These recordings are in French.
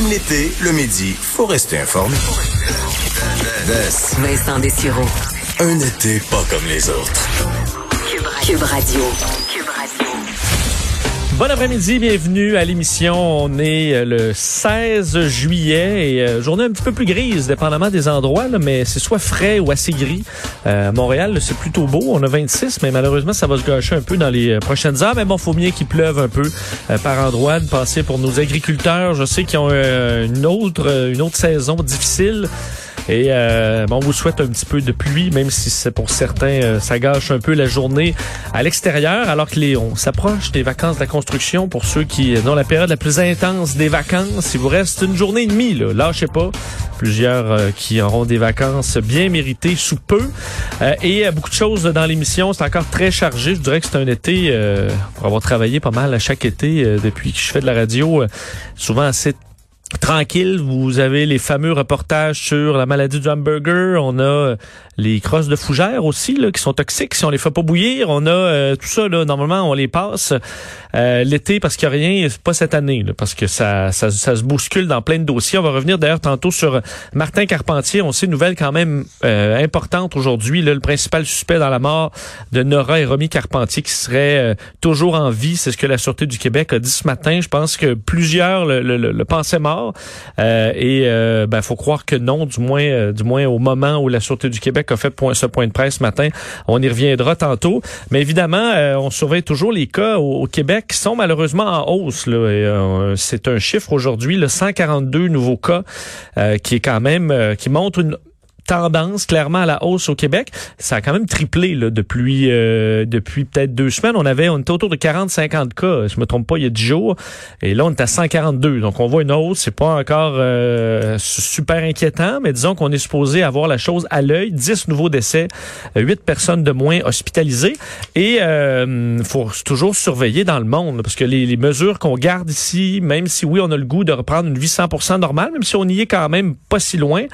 Même l'été, le midi, faut rester informé. Vincent Dessureau. Un été pas comme les autres. Cube Radio. Bon après-midi, bienvenue à l'émission. On est euh, le 16 juillet et euh, journée un petit peu plus grise, dépendamment des endroits, mais c'est soit frais ou assez gris. Euh, Montréal, c'est plutôt beau. On a 26, mais malheureusement, ça va se gâcher un peu dans les prochaines heures. Mais bon, faut bien qu'il pleuve un peu par endroit. De passer pour nos agriculteurs, je sais qu'ils ont une autre une autre saison difficile. Et euh, bon, on vous souhaite un petit peu de pluie, même si c'est pour certains, euh, ça gâche un peu la journée à l'extérieur, alors que les, on s'approche des vacances de la construction pour ceux qui, dans la période la plus intense des vacances, il vous reste une journée et demie, là, lâchez pas. Plusieurs euh, qui auront des vacances bien méritées sous peu. Euh, et beaucoup de choses dans l'émission, c'est encore très chargé. Je dirais que c'est un été, pour avoir travaillé pas mal à chaque été depuis que je fais de la radio, souvent assez tranquille. Vous avez les fameux reportages sur la maladie du hamburger. On a les crosses de fougères aussi, là, qui sont toxiques si on les fait pas bouillir. On a euh, tout ça, là, normalement, on les passe euh, l'été parce qu'il n'y a rien, pas cette année, parce que ça, ça, ça, se bouscule dans plein de dossiers. On va revenir d'ailleurs tantôt sur Martin Carpentier. On sait une nouvelle quand même euh, importante aujourd'hui. Le principal suspect dans la mort de Nora et Romy Carpentier qui serait toujours en vie. C'est ce que la Sûreté du Québec a dit ce matin. Je pense que plusieurs le, le pensaient mort. Et ben, faut croire que non, du moins, du moins au moment où la Sûreté du Québec a fait ce point de presse ce matin. On y reviendra tantôt. Mais évidemment, euh, on surveille toujours les cas au, Québec qui sont malheureusement en hausse. Euh, c'est un chiffre aujourd'hui, le 142 nouveaux cas, euh, qui est quand même qui montre une tendance clairement à la hausse au Québec. Ça a quand même triplé là, depuis euh, depuis peut-être deux semaines. On avait on était autour de 40-50 cas, je me trompe pas, il y a 10 jours. Et là, on est à 142. Donc, on voit une hausse. C'est pas encore euh, super inquiétant, mais disons qu'on est supposé avoir la chose à l'œil. 10 nouveaux décès, 8 personnes de moins hospitalisées. Et euh, faut toujours surveiller dans le monde, parce que les, les mesures qu'on garde ici, même si oui, on a le goût de reprendre une vie 100% normale, même si on y est quand même pas si loin,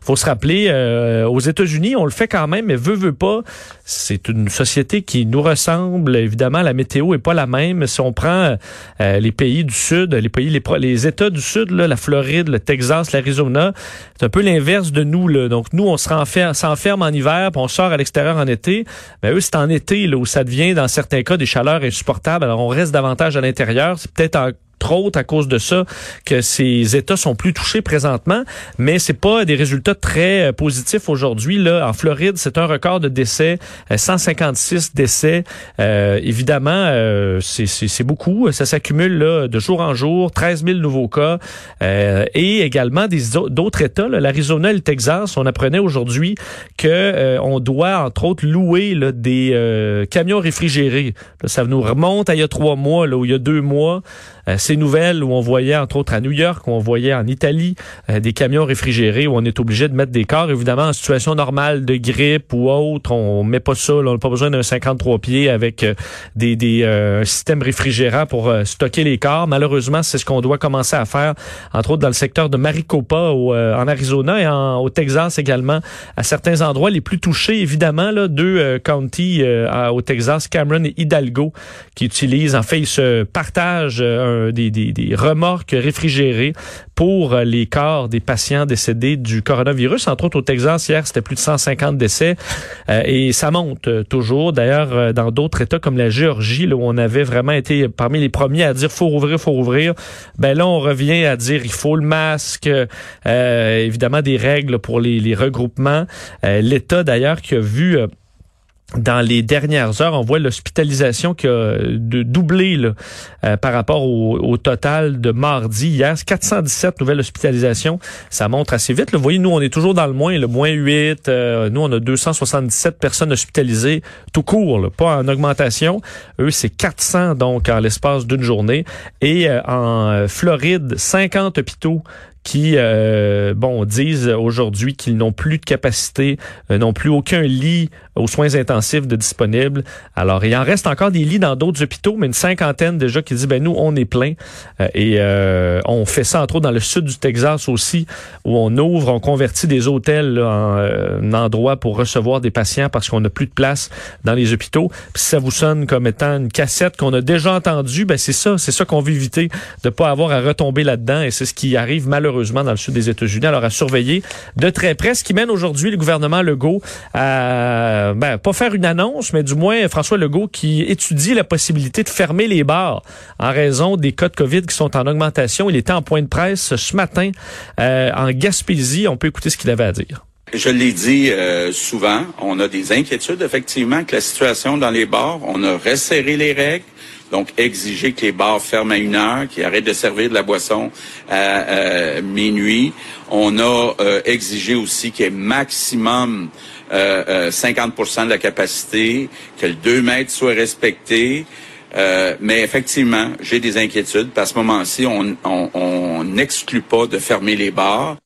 faut se rappeler euh, aux États-Unis, on le fait quand même, mais veut, veut pas. C'est une société qui nous ressemble. Évidemment, la météo est pas la même. Si on prend euh, les pays du Sud, les pays, les, États du Sud, la Floride, le Texas, l'Arizona, c'est un peu l'inverse de nous. Là. Donc, nous, on se s'enferme en hiver, puis on sort à l'extérieur en été. Mais ben, eux, c'est en été là, où ça devient, dans certains cas, des chaleurs insupportables. Alors, on reste davantage à l'intérieur. C'est peut-être autres à cause de ça que ces États sont plus touchés présentement, mais c'est pas des résultats très euh, positifs aujourd'hui. Là, en Floride, c'est un record de décès, 156 euh, décès. Euh, évidemment, euh, c'est beaucoup. Ça s'accumule de jour en jour, 13 000 nouveaux cas, et également des d'autres États, l'Arizona et le Texas. On apprenait aujourd'hui que on doit entre autres louer là, des camions réfrigérés. ça nous remonte à il y a trois mois, là, où il y a deux mois. Euh, ces nouvelles où on voyait, entre autres à New York, où on voyait en Italie euh, des camions réfrigérés où on est obligé de mettre des corps. Évidemment, en situation normale de grippe ou autre, on met pas ça. on n'a pas besoin d'un 53 pieds avec euh, des, des un système réfrigérant pour stocker les corps. Malheureusement, c'est ce qu'on doit commencer à faire, entre autres dans le secteur de Maricopa en Arizona et en, au Texas également, à certains endroits les plus touchés, évidemment, là, deux counties au Texas, Cameron et Hidalgo, qui utilisent, en fait, ils se partagent un des, des, remorques réfrigérées pour euh, les corps des patients décédés du coronavirus. Entre autres, au Texas, hier, c'était plus de 150 décès euh, et ça monte euh, toujours. D'ailleurs, dans d'autres États comme la Géorgie, là, où on avait vraiment été parmi les premiers à dire faut rouvrir, faut rouvrir, ben là, on revient à dire il faut le masque, évidemment des règles pour les, les regroupements. L'État, d'ailleurs, qui a vu dans les dernières heures, on voit l'hospitalisation qui a de doublé là, euh, par rapport au, au, total de mardi. Hier, 417 nouvelles hospitalisations. Ça montre assez vite. Vous voyez, nous, on est toujours dans le moins, le moins 8. Euh, nous, on a 277 personnes hospitalisées tout court, là, pas en augmentation. Eux, c'est 400 donc en l'espace d'une journée. Et euh, en Floride, 50 hôpitaux qui euh, bon disent aujourd'hui qu'ils n'ont plus de capacité, euh, n'ont plus aucun lit aux soins intensifs de disponible. Alors il en reste encore des lits dans d'autres hôpitaux, mais une cinquantaine déjà qui dit ben nous on est plein euh, et on fait ça entre autres dans le sud du Texas aussi où on ouvre, on convertit des hôtels en un endroit pour recevoir des patients parce qu'on n'a plus de place dans les hôpitaux. Puis si ça vous sonne comme étant une cassette qu'on a déjà entendue, ben c'est ça, c'est ça qu'on veut éviter de pas avoir à retomber là-dedans et c'est ce qui arrive malheureusement malheureusement dans le sud des États-Unis. Alors à surveiller de très près, ce qui mène aujourd'hui le gouvernement Legault à ben, pas faire une annonce, mais du moins François Legault qui étudie la possibilité de fermer les bars en raison des cas de COVID qui sont en augmentation. Il était en point de presse ce matin euh, en Gaspésie. On peut écouter ce qu'il avait à dire. Je l'ai dit euh, souvent, on a des inquiétudes effectivement que la situation dans les bars, on a resserré les règles. Donc, exiger que les bars ferment à une heure, qu'ils arrêtent de servir de la boisson à, minuit. On a euh, exigé aussi qu'il y ait maximum euh, 50% euh, de la capacité, que le 2 mètres soit respecté. Euh, mais effectivement, j'ai des inquiétudes. Parce qu'à ce moment-ci, on n'exclut pas de fermer les bars.